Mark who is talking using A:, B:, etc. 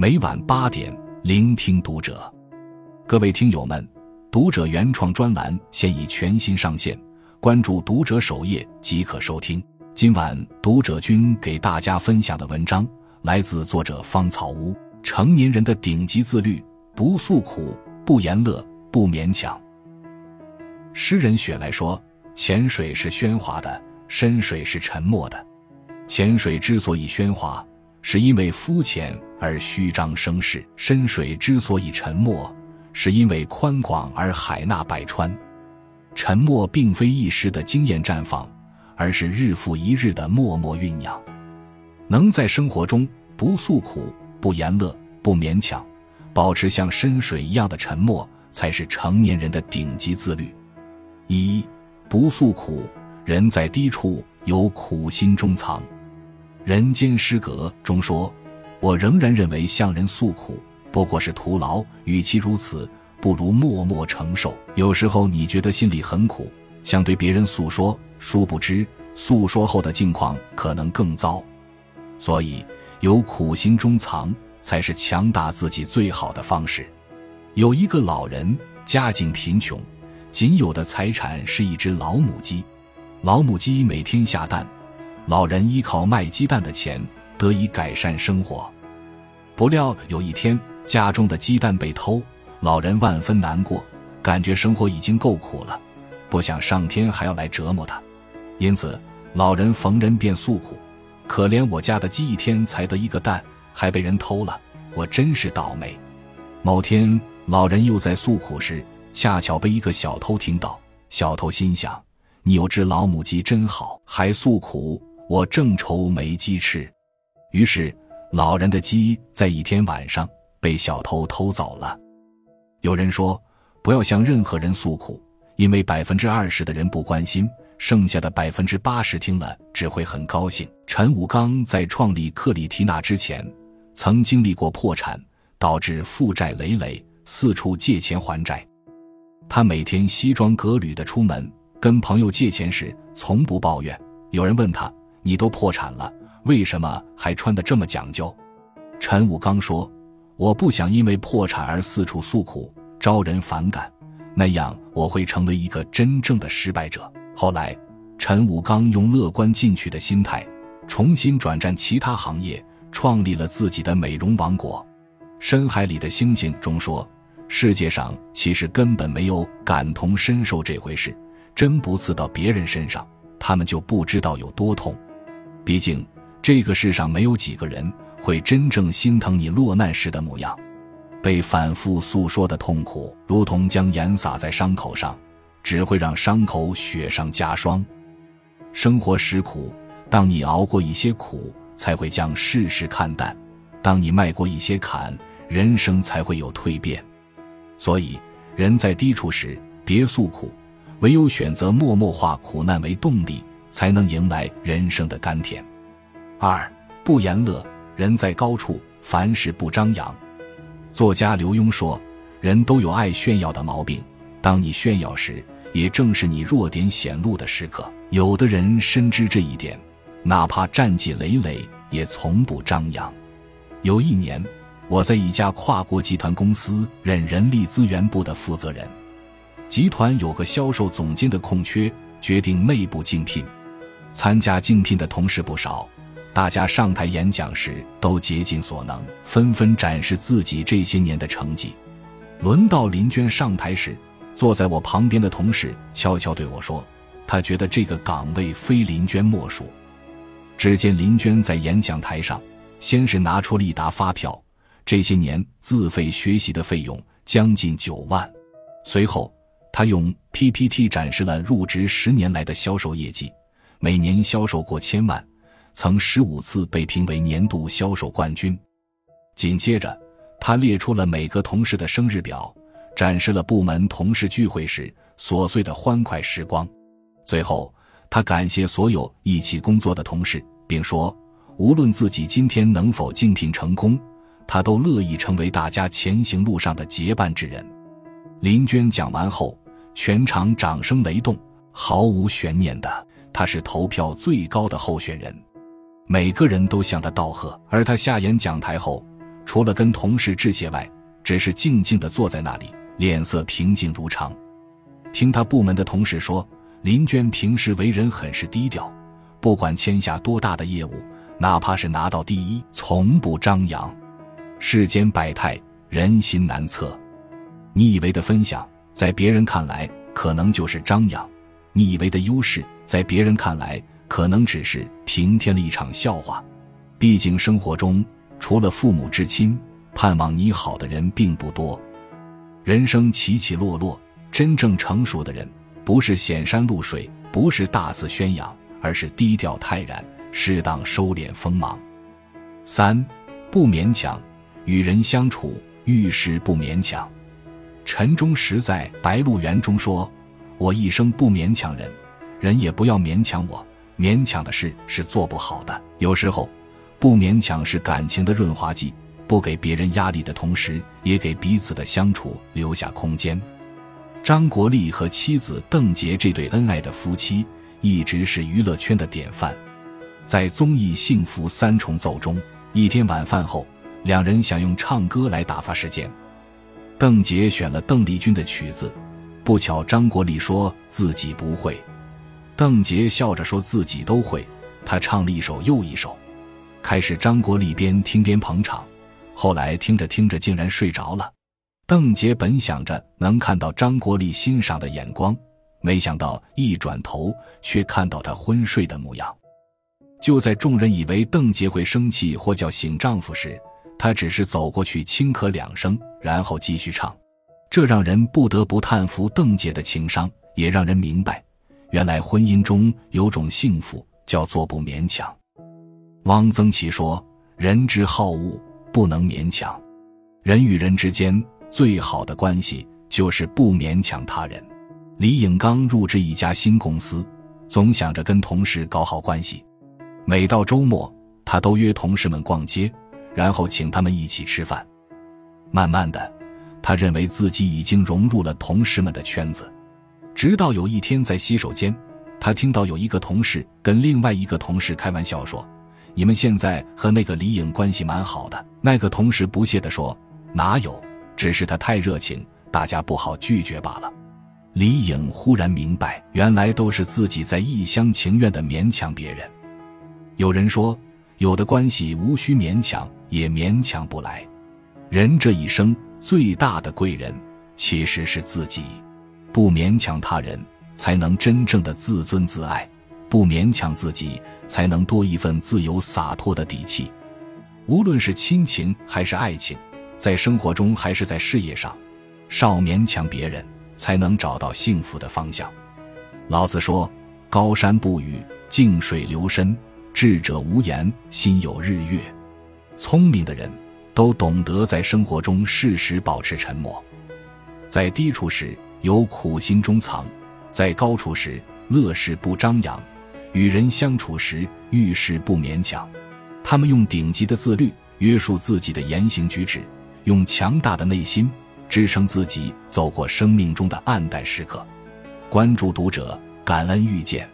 A: 每晚八点，聆听读者。各位听友们，读者原创专栏现已全新上线，关注读者首页即可收听。今晚读者君给大家分享的文章来自作者芳草屋。成年人的顶级自律：不诉苦，不言乐，不勉强。诗人雪莱说：“浅水是喧哗的，深水是沉默的。浅水之所以喧哗，是因为肤浅而虚张声势；深水之所以沉默，是因为宽广而海纳百川。沉默并非一时的惊艳绽放，而是日复一日的默默酝酿。能在生活中不诉苦、不言乐、不勉强，保持像深水一样的沉默，才是成年人的顶级自律。一不诉苦，人在低处有苦心中藏。人间失格中说：“我仍然认为向人诉苦不过是徒劳，与其如此，不如默默承受。”有时候你觉得心里很苦，想对别人诉说，殊不知诉说后的境况可能更糟。所以，有苦心中藏才是强大自己最好的方式。有一个老人，家境贫穷。仅有的财产是一只老母鸡，老母鸡每天下蛋，老人依靠卖鸡蛋的钱得以改善生活。不料有一天，家中的鸡蛋被偷，老人万分难过，感觉生活已经够苦了，不想上天还要来折磨他，因此老人逢人便诉苦：“可怜我家的鸡一天才得一个蛋，还被人偷了，我真是倒霉。”某天，老人又在诉苦时。恰巧被一个小偷听到，小偷心想：“你有只老母鸡真好，还诉苦，我正愁没鸡吃。”于是，老人的鸡在一天晚上被小偷偷走了。有人说：“不要向任何人诉苦，因为百分之二十的人不关心，剩下的百分之八十听了只会很高兴。”陈武刚在创立克里缇娜之前，曾经历过破产，导致负债累累，四处借钱还债。他每天西装革履的出门，跟朋友借钱时从不抱怨。有人问他：“你都破产了，为什么还穿得这么讲究？”陈武刚说：“我不想因为破产而四处诉苦，招人反感，那样我会成为一个真正的失败者。”后来，陈武刚用乐观进取的心态，重新转战其他行业，创立了自己的美容王国。《深海里的星星》中说。世界上其实根本没有感同身受这回事，针不刺到别人身上，他们就不知道有多痛。毕竟这个世上没有几个人会真正心疼你落难时的模样。被反复诉说的痛苦，如同将盐撒在伤口上，只会让伤口雪上加霜。生活实苦，当你熬过一些苦，才会将世事看淡；当你迈过一些坎，人生才会有蜕变。所以，人在低处时别诉苦，唯有选择默默化苦难为动力，才能迎来人生的甘甜。二不言乐，人在高处凡事不张扬。作家刘墉说：“人都有爱炫耀的毛病，当你炫耀时，也正是你弱点显露的时刻。有的人深知这一点，哪怕战绩累累，也从不张扬。”有一年。我在一家跨国集团公司任人力资源部的负责人，集团有个销售总监的空缺，决定内部竞聘。参加竞聘的同事不少，大家上台演讲时都竭尽所能，纷纷展示自己这些年的成绩。轮到林娟上台时，坐在我旁边的同事悄悄对我说：“他觉得这个岗位非林娟莫属。”只见林娟在演讲台上，先是拿出了一沓发票。这些年自费学习的费用将近九万，随后他用 PPT 展示了入职十年来的销售业绩，每年销售过千万，曾十五次被评为年度销售冠军。紧接着，他列出了每个同事的生日表，展示了部门同事聚会时琐碎的欢快时光。最后，他感谢所有一起工作的同事，并说：“无论自己今天能否竞聘成功。”他都乐意成为大家前行路上的结伴之人。林娟讲完后，全场掌声雷动，毫无悬念的，他是投票最高的候选人，每个人都向他道贺。而他下演讲台后，除了跟同事致谢外，只是静静地坐在那里，脸色平静如常。听他部门的同事说，林娟平时为人很是低调，不管签下多大的业务，哪怕是拿到第一，从不张扬。世间百态，人心难测。你以为的分享，在别人看来可能就是张扬；你以为的优势，在别人看来可能只是平添了一场笑话。毕竟生活中，除了父母至亲，盼望你好的人并不多。人生起起落落，真正成熟的人，不是显山露水，不是大肆宣扬，而是低调泰然，适当收敛锋芒。三，不勉强，与人相处遇事不勉强。陈忠实在《白鹿原》中说：“我一生不勉强人，人也不要勉强我。勉强的事是做不好的。有时候。”不勉强是感情的润滑剂，不给别人压力的同时，也给彼此的相处留下空间。张国立和妻子邓婕这对恩爱的夫妻，一直是娱乐圈的典范。在综艺《幸福三重奏》中，一天晚饭后，两人想用唱歌来打发时间。邓婕选了邓丽君的曲子，不巧张国立说自己不会，邓婕笑着说自己都会，他唱了一首又一首。开始，张国立边听边捧场，后来听着听着竟然睡着了。邓婕本想着能看到张国立欣赏的眼光，没想到一转头却看到他昏睡的模样。就在众人以为邓婕会生气或叫醒丈夫时，她只是走过去轻咳两声，然后继续唱。这让人不得不叹服邓姐的情商，也让人明白，原来婚姻中有种幸福叫做不勉强。汪曾祺说：“人之好恶，不能勉强。人与人之间最好的关系，就是不勉强他人。”李颖刚入职一家新公司，总想着跟同事搞好关系。每到周末，他都约同事们逛街，然后请他们一起吃饭。慢慢的，他认为自己已经融入了同事们的圈子。直到有一天在洗手间，他听到有一个同事跟另外一个同事开玩笑说。你们现在和那个李颖关系蛮好的。那个同事不屑地说：“哪有，只是他太热情，大家不好拒绝罢了。”李颖忽然明白，原来都是自己在一厢情愿地勉强别人。有人说，有的关系无需勉强，也勉强不来。人这一生最大的贵人，其实是自己。不勉强他人，才能真正的自尊自爱。不勉强自己，才能多一份自由洒脱的底气。无论是亲情还是爱情，在生活中还是在事业上，少勉强别人，才能找到幸福的方向。老子说：“高山不语，静水流深，智者无言，心有日月。”聪明的人都懂得在生活中适时保持沉默，在低处时有苦心中藏，在高处时乐事不张扬。与人相处时，遇事不勉强。他们用顶级的自律约束自己的言行举止，用强大的内心支撑自己走过生命中的暗淡时刻。关注读者，感恩遇见。